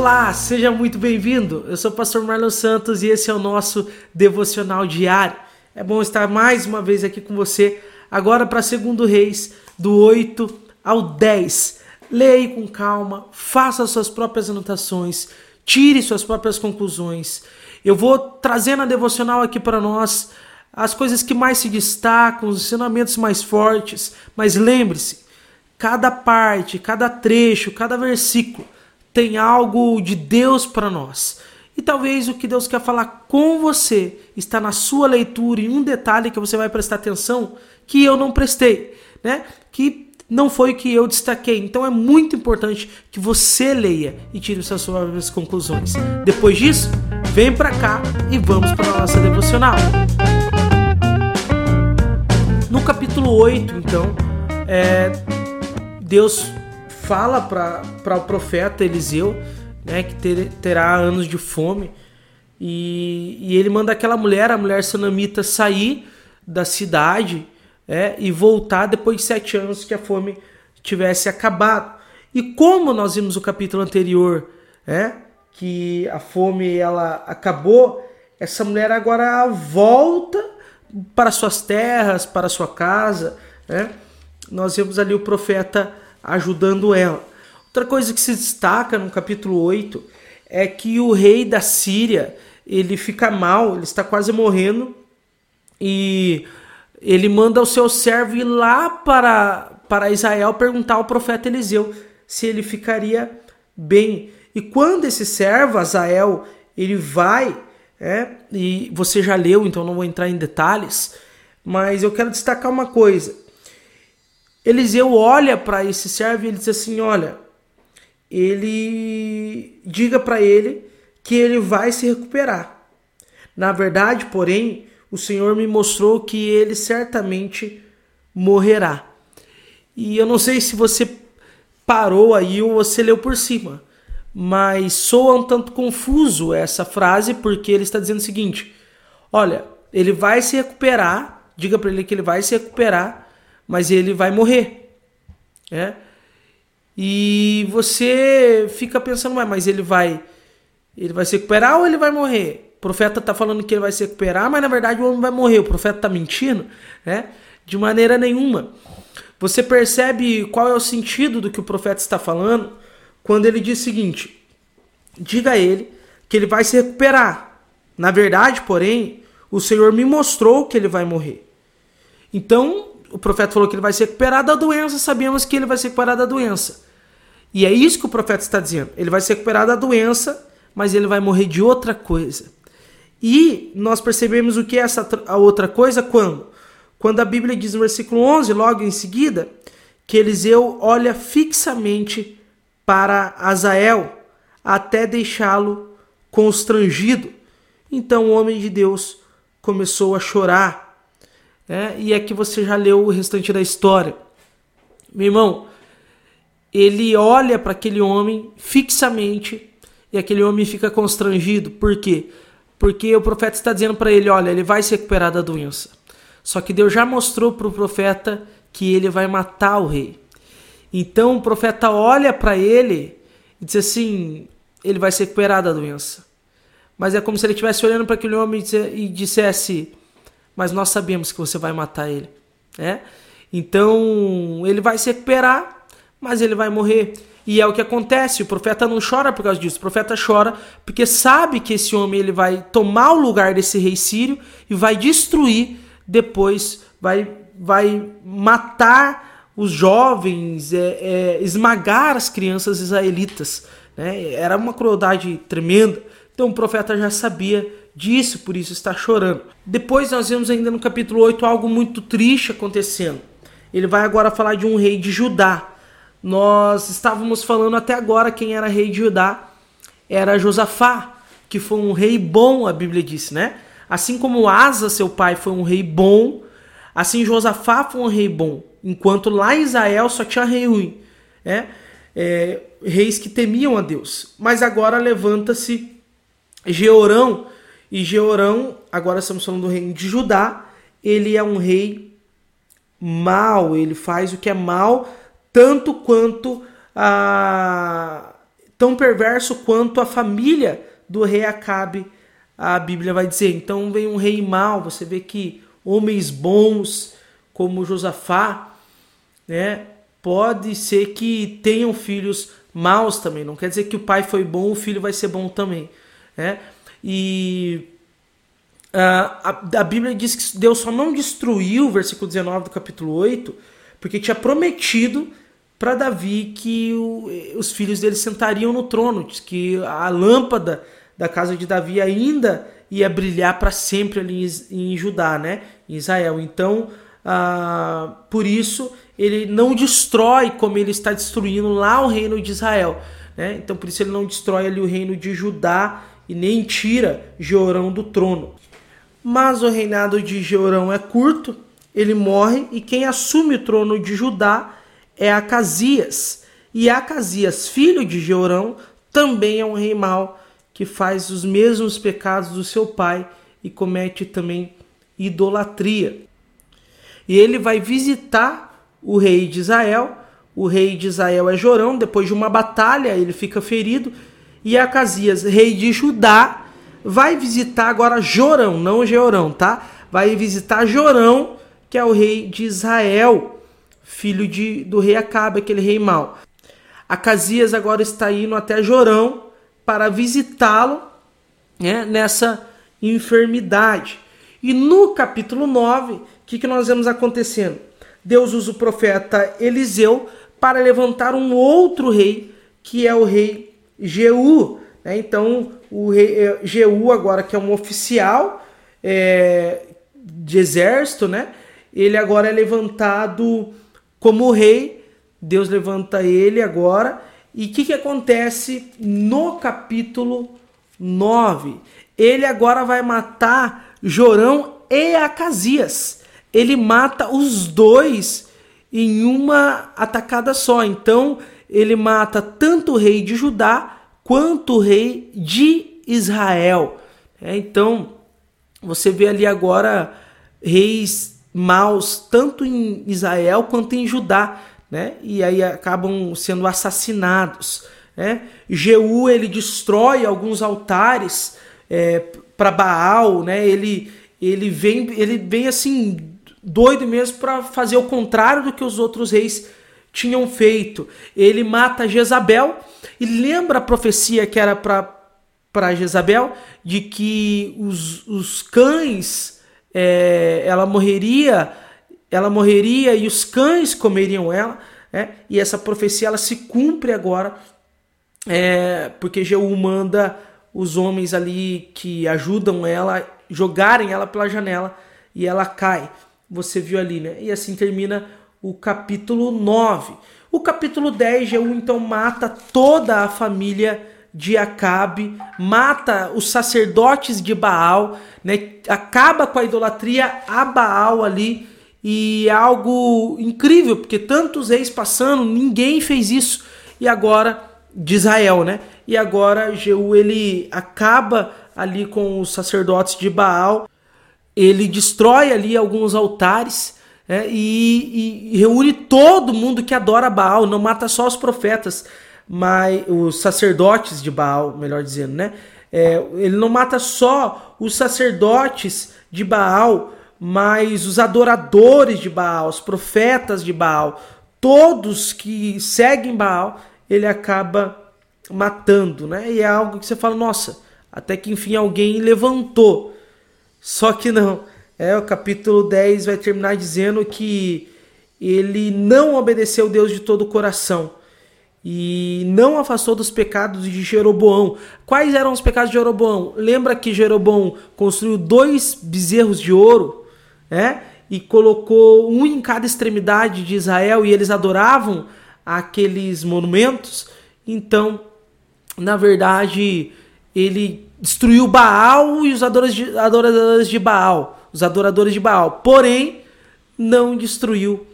Olá, seja muito bem-vindo. Eu sou o pastor Marlon Santos e esse é o nosso devocional diário. É bom estar mais uma vez aqui com você, agora para segundo Reis, do 8 ao 10. Leia com calma, faça suas próprias anotações, tire suas próprias conclusões. Eu vou trazendo a devocional aqui para nós as coisas que mais se destacam, os ensinamentos mais fortes, mas lembre-se, cada parte, cada trecho, cada versículo tem algo de Deus para nós. E talvez o que Deus quer falar com você está na sua leitura, em um detalhe que você vai prestar atenção que eu não prestei, né? Que não foi o que eu destaquei. Então é muito importante que você leia e tire suas próprias conclusões. Depois disso, vem para cá e vamos para a nossa devocional. No capítulo 8, então, é, Deus fala para o profeta Eliseu né, que ter, terá anos de fome. E, e, ele manda aquela mulher, a mulher sanamita, sair da cidade é, e voltar depois de sete anos que a fome tivesse acabado. E como nós vimos o capítulo anterior, é, que a fome ela acabou, essa mulher agora volta para suas terras, para sua casa. É. Nós vemos ali o profeta ajudando ela. Outra coisa que se destaca no capítulo 8 é que o rei da Síria, ele fica mal, ele está quase morrendo e ele manda o seu servo ir lá para, para Israel perguntar ao profeta Eliseu se ele ficaria bem. E quando esse servo, Azael, ele vai, é, e você já leu, então não vou entrar em detalhes, mas eu quero destacar uma coisa. Eliseu olha para esse servo e ele diz assim: Olha, ele diga para ele que ele vai se recuperar. Na verdade, porém, o Senhor me mostrou que ele certamente morrerá. E eu não sei se você parou aí ou você leu por cima, mas soa um tanto confuso essa frase porque ele está dizendo o seguinte: olha, ele vai se recuperar, diga para ele que ele vai se recuperar, mas ele vai morrer. É? E você fica pensando, mas ele vai ele vai se recuperar ou ele vai morrer? O profeta está falando que ele vai se recuperar, mas na verdade o homem vai morrer. O profeta está mentindo? Né? De maneira nenhuma. Você percebe qual é o sentido do que o profeta está falando quando ele diz o seguinte: diga a ele que ele vai se recuperar. Na verdade, porém, o Senhor me mostrou que ele vai morrer. Então, o profeta falou que ele vai se recuperar da doença, sabemos que ele vai se recuperar da doença. E é isso que o profeta está dizendo. Ele vai se recuperar da doença, mas ele vai morrer de outra coisa. E nós percebemos o que é essa a outra coisa quando? Quando a Bíblia diz no versículo 11, logo em seguida, que Eliseu olha fixamente para Azael até deixá-lo constrangido. Então o homem de Deus começou a chorar né? E aqui você já leu o restante da história. Meu irmão, ele olha para aquele homem fixamente e aquele homem fica constrangido. Por quê? Porque o profeta está dizendo para ele: olha, ele vai se recuperar da doença. Só que Deus já mostrou para o profeta que ele vai matar o rei. Então o profeta olha para ele e diz assim: ele vai se recuperar da doença. Mas é como se ele estivesse olhando para aquele homem e dissesse: mas nós sabemos que você vai matar ele, né? Então, ele vai se recuperar, mas ele vai morrer. E é o que acontece, o profeta não chora por causa disso, o profeta chora porque sabe que esse homem ele vai tomar o lugar desse rei sírio e vai destruir, depois vai, vai matar os jovens, é, é, esmagar as crianças israelitas. Né? Era uma crueldade tremenda. Então o profeta já sabia disso, por isso está chorando. Depois nós vemos ainda no capítulo 8 algo muito triste acontecendo. Ele vai agora falar de um rei de Judá. Nós estávamos falando até agora quem era rei de Judá. Era Josafá, que foi um rei bom, a Bíblia diz, né? Assim como Asa, seu pai, foi um rei bom, assim Josafá foi um rei bom. Enquanto lá em Israel só tinha rei ruim. Né? É, reis que temiam a Deus. Mas agora levanta-se Georão, e Georão, agora estamos falando do reino de Judá, ele é um rei mau, ele faz o que é mal, tanto quanto a tão perverso quanto a família do rei Acabe, a Bíblia vai dizer. Então vem um rei mau, você vê que homens bons como Josafá, né, pode ser que tenham filhos maus também. Não quer dizer que o pai foi bom, o filho vai ser bom também, né? E a, a, a Bíblia diz que Deus só não destruiu, versículo 19 do capítulo 8, porque tinha prometido para Davi que o, os filhos dele sentariam no trono, que a lâmpada da casa de Davi ainda ia brilhar para sempre ali em, em, Judá, né? Em Israel. Então, ah, por isso ele não destrói como ele está destruindo lá o reino de Israel, né? Então, por isso ele não destrói ali o reino de Judá e nem tira Jeorão do trono. Mas o reinado de Jeorão é curto, ele morre e quem assume o trono de Judá é Acasias. E Acasias, filho de Jeorão, também é um rei mau que faz os mesmos pecados do seu pai e comete também idolatria. E ele vai visitar o rei de Israel. O rei de Israel é Jorão. Depois de uma batalha, ele fica ferido. E Acasias, rei de Judá, vai visitar agora Jorão, não Jeorão, tá? Vai visitar Jorão, que é o rei de Israel, filho de, do rei Acabe, aquele rei mau. Acasias agora está indo até Jorão para visitá-lo né, nessa enfermidade. E no capítulo 9, o que, que nós vemos acontecendo? Deus usa o profeta Eliseu para levantar um outro rei, que é o rei Jeú. Né? Então, o rei é, Jeú, agora que é um oficial é, de exército, né? ele agora é levantado como rei. Deus levanta ele agora. E o que, que acontece no capítulo 9? Ele agora vai matar Jorão e Acasias. Ele mata os dois em uma atacada só. Então, ele mata tanto o rei de Judá quanto o rei de Israel. É, então, você vê ali agora reis maus tanto em Israel quanto em Judá, né? E aí acabam sendo assassinados. Né? Jeú ele destrói alguns altares é, para Baal, né? Ele ele vem ele vem assim doido mesmo para fazer o contrário do que os outros reis tinham feito. Ele mata Jezabel e lembra a profecia que era para Jezabel de que os, os cães é, ela morreria ela morreria e os cães comeriam ela né? e essa profecia ela se cumpre agora é, porque Jeú manda os homens ali que ajudam ela jogarem ela pela janela e ela cai você viu ali né e assim termina o capítulo 9. O capítulo 10, Jeú então mata toda a família de Acabe, mata os sacerdotes de Baal, né? acaba com a idolatria a Baal ali, e é algo incrível, porque tantos reis passando, ninguém fez isso, e agora de Israel, né? E agora Jeú ele acaba ali com os sacerdotes de Baal, ele destrói ali alguns altares, é, e, e, reúne todo mundo que adora Baal, não mata só os profetas, mas os sacerdotes de Baal, melhor dizendo, né? É, ele não mata só os sacerdotes de Baal, mas os adoradores de Baal, os profetas de Baal, todos que seguem Baal, ele acaba matando, né? E é algo que você fala, nossa, até que enfim alguém levantou. Só que não, é, o capítulo 10 vai terminar dizendo que ele não obedeceu Deus de todo o coração e não afastou dos pecados de Jeroboão. Quais eram os pecados de Jeroboão? Lembra que Jeroboão construiu dois bezerros de ouro, né? E colocou um em cada extremidade de Israel e eles adoravam aqueles monumentos. Então, na verdade, ele destruiu Baal e os adoradores de Baal os adoradores de Baal. Porém, não destruiu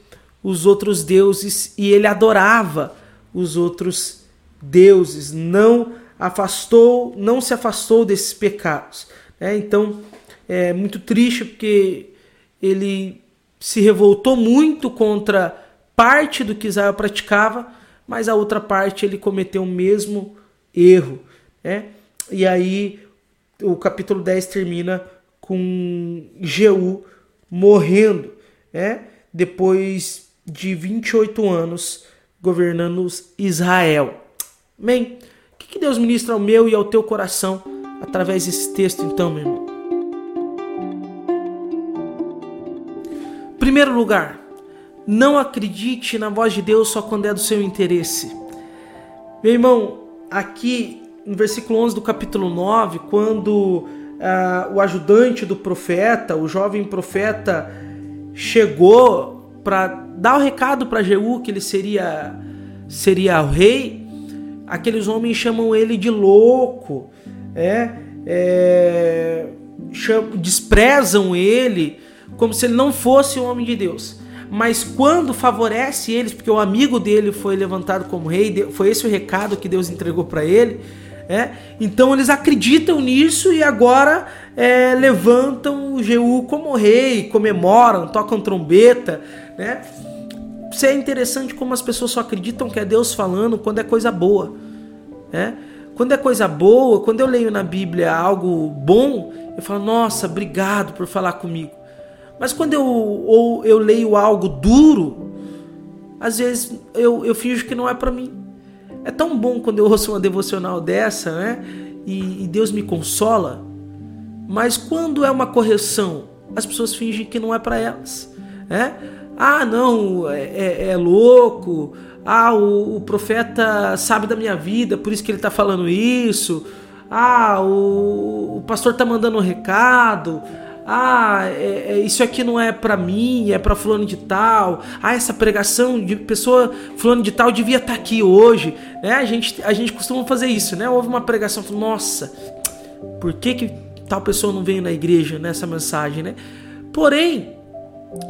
os outros deuses e ele adorava os outros deuses, não afastou, não se afastou desses pecados. Né? Então é muito triste porque ele se revoltou muito contra parte do que Israel praticava, mas a outra parte ele cometeu o mesmo erro. Né? E aí o capítulo 10 termina com Jeú morrendo, né? depois de 28 anos governando Israel. Amém? O que Deus ministra ao meu e ao teu coração através desse texto, então, meu irmão? Primeiro lugar, não acredite na voz de Deus só quando é do seu interesse. Meu irmão, aqui no versículo 11 do capítulo 9, quando uh, o ajudante do profeta, o jovem profeta, chegou para dar o recado para Jeú que ele seria, seria o rei, aqueles homens chamam ele de louco, é, é, desprezam ele como se ele não fosse um homem de Deus. Mas quando favorece eles, porque o amigo dele foi levantado como rei, foi esse o recado que Deus entregou para ele, é? Então eles acreditam nisso e agora é, levantam o Jeú como rei, comemoram, tocam trombeta. Né? Isso é interessante como as pessoas só acreditam que é Deus falando quando é coisa boa. Né? Quando é coisa boa, quando eu leio na Bíblia algo bom, eu falo, nossa, obrigado por falar comigo. Mas quando eu, ou eu leio algo duro, às vezes eu, eu finjo que não é para mim. É tão bom quando eu ouço uma devocional dessa, né? E, e Deus me consola. Mas quando é uma correção, as pessoas fingem que não é para elas, né? Ah, não, é, é, é louco. Ah, o, o, profeta sabe da minha vida, por isso que ele está falando isso. Ah, o, o pastor está mandando um recado ah, é, é, isso aqui não é para mim, é para fulano de tal. Ah, essa pregação de pessoa fulano de tal devia estar tá aqui hoje. Né? A, gente, a gente costuma fazer isso, né? Houve uma pregação, nossa, por que, que tal pessoa não veio na igreja nessa mensagem, né? Porém,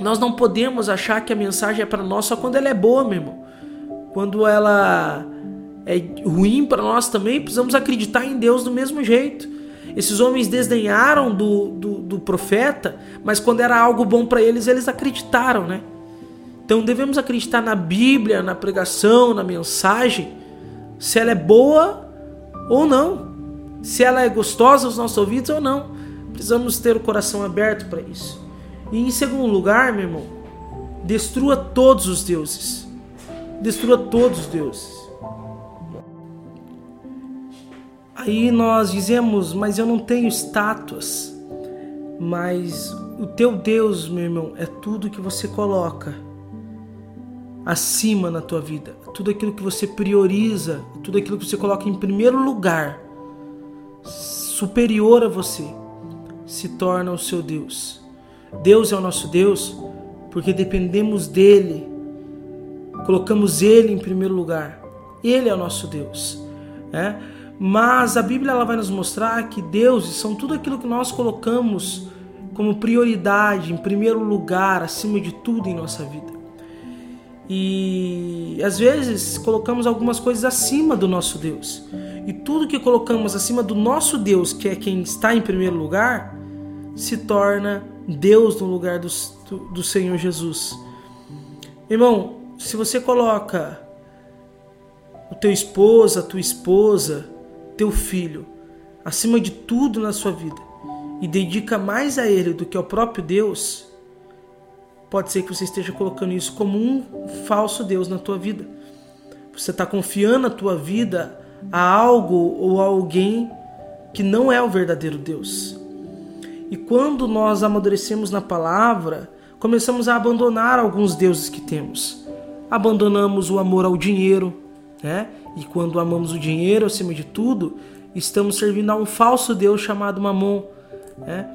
nós não podemos achar que a mensagem é para nós só quando ela é boa, meu irmão. Quando ela é ruim para nós também, precisamos acreditar em Deus do mesmo jeito. Esses homens desdenharam do, do, do profeta, mas quando era algo bom para eles, eles acreditaram, né? Então devemos acreditar na Bíblia, na pregação, na mensagem, se ela é boa ou não, se ela é gostosa aos nossos ouvidos ou não. Precisamos ter o coração aberto para isso. E em segundo lugar, meu irmão, destrua todos os deuses. Destrua todos os deuses. Aí nós dizemos, mas eu não tenho estátuas. Mas o teu Deus, meu irmão, é tudo que você coloca acima na tua vida. Tudo aquilo que você prioriza, tudo aquilo que você coloca em primeiro lugar, superior a você, se torna o seu Deus. Deus é o nosso Deus porque dependemos dele. Colocamos ele em primeiro lugar. Ele é o nosso Deus. É? Mas a Bíblia ela vai nos mostrar que deuses são tudo aquilo que nós colocamos como prioridade, em primeiro lugar, acima de tudo em nossa vida. E às vezes colocamos algumas coisas acima do nosso Deus. E tudo que colocamos acima do nosso Deus, que é quem está em primeiro lugar, se torna Deus no lugar do, do, Senhor Jesus. Irmão, se você coloca o teu esposo, a tua esposa, teu filho acima de tudo na sua vida e dedica mais a ele do que ao próprio Deus, pode ser que você esteja colocando isso como um falso Deus na tua vida. Você está confiando a tua vida a algo ou a alguém que não é o verdadeiro Deus. E quando nós amadurecemos na palavra, começamos a abandonar alguns deuses que temos. Abandonamos o amor ao dinheiro, né? E quando amamos o dinheiro acima de tudo, estamos servindo a um falso Deus chamado Mamon. Né?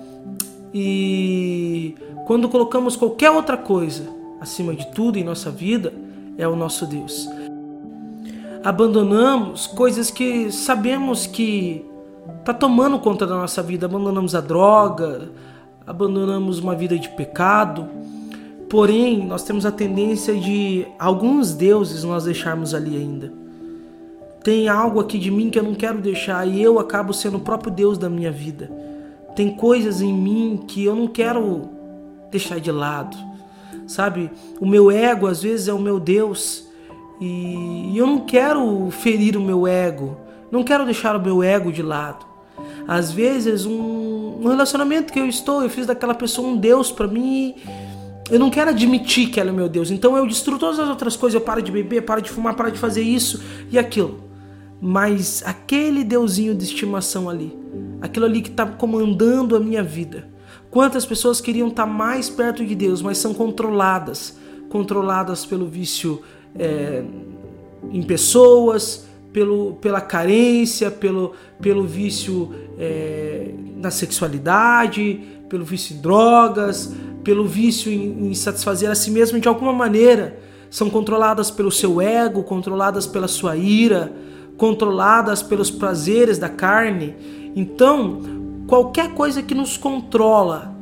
E quando colocamos qualquer outra coisa acima de tudo em nossa vida, é o nosso Deus. Abandonamos coisas que sabemos que está tomando conta da nossa vida. Abandonamos a droga, abandonamos uma vida de pecado. Porém, nós temos a tendência de alguns deuses nós deixarmos ali ainda tem algo aqui de mim que eu não quero deixar e eu acabo sendo o próprio Deus da minha vida. Tem coisas em mim que eu não quero deixar de lado. Sabe? O meu ego às vezes é o meu Deus e eu não quero ferir o meu ego. Não quero deixar o meu ego de lado. Às vezes, um, relacionamento que eu estou, eu fiz daquela pessoa um Deus para mim. Eu não quero admitir que ela é meu Deus. Então eu destruo todas as outras coisas. Eu paro de beber, paro de fumar, paro de fazer isso e aquilo. Mas aquele deusinho de estimação ali, aquilo ali que está comandando a minha vida. Quantas pessoas queriam estar tá mais perto de Deus, mas são controladas controladas pelo vício é, em pessoas, pelo, pela carência, pelo, pelo vício é, na sexualidade, pelo vício em drogas, pelo vício em, em satisfazer a si mesmo de alguma maneira. São controladas pelo seu ego, controladas pela sua ira, controladas pelos prazeres da carne. Então, qualquer coisa que nos controla,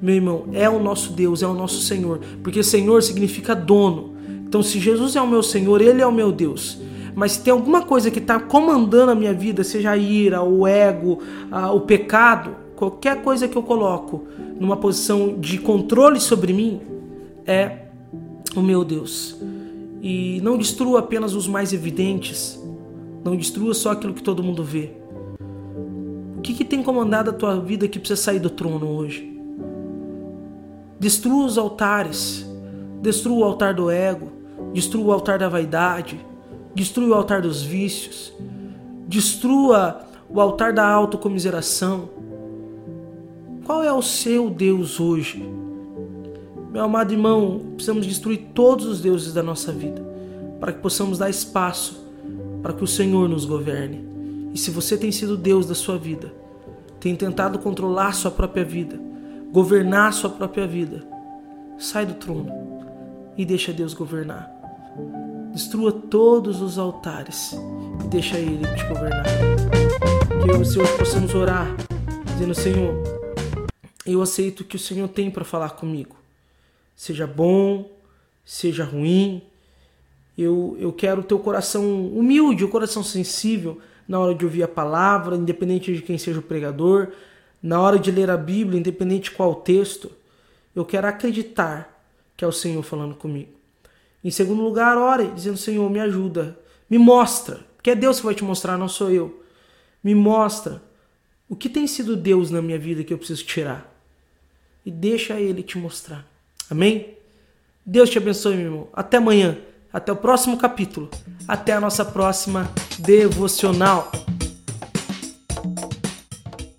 meu irmão, é o nosso Deus, é o nosso Senhor, porque Senhor significa dono. Então, se Jesus é o meu Senhor, Ele é o meu Deus. Mas se tem alguma coisa que está comandando a minha vida, seja a ira, o ego, a, o pecado, qualquer coisa que eu coloco numa posição de controle sobre mim, é o meu Deus. E não destrua apenas os mais evidentes, não destrua só aquilo que todo mundo vê. O que, que tem comandado a tua vida que precisa sair do trono hoje? Destrua os altares. Destrua o altar do ego. Destrua o altar da vaidade. Destrua o altar dos vícios. Destrua o altar da autocomiseração. Qual é o seu Deus hoje? Meu amado irmão, precisamos destruir todos os deuses da nossa vida para que possamos dar espaço para que o Senhor nos governe. E se você tem sido Deus da sua vida, tem tentado controlar sua própria vida, governar sua própria vida, sai do trono e deixa Deus governar. Destrua todos os altares e deixa Ele te governar. Que eu e você hoje possamos orar, dizendo: Senhor, eu aceito o que o Senhor tem para falar comigo. Seja bom, seja ruim. Eu, eu quero o teu coração humilde, o coração sensível na hora de ouvir a palavra, independente de quem seja o pregador na hora de ler a Bíblia, independente qual texto, eu quero acreditar que é o Senhor falando comigo. Em segundo lugar, ore dizendo: Senhor, me ajuda, me mostra, que é Deus que vai te mostrar, não sou eu. Me mostra o que tem sido Deus na minha vida que eu preciso tirar. E deixa Ele te mostrar. Amém? Deus te abençoe, meu irmão. Até amanhã. Até o próximo capítulo. Até a nossa próxima devocional.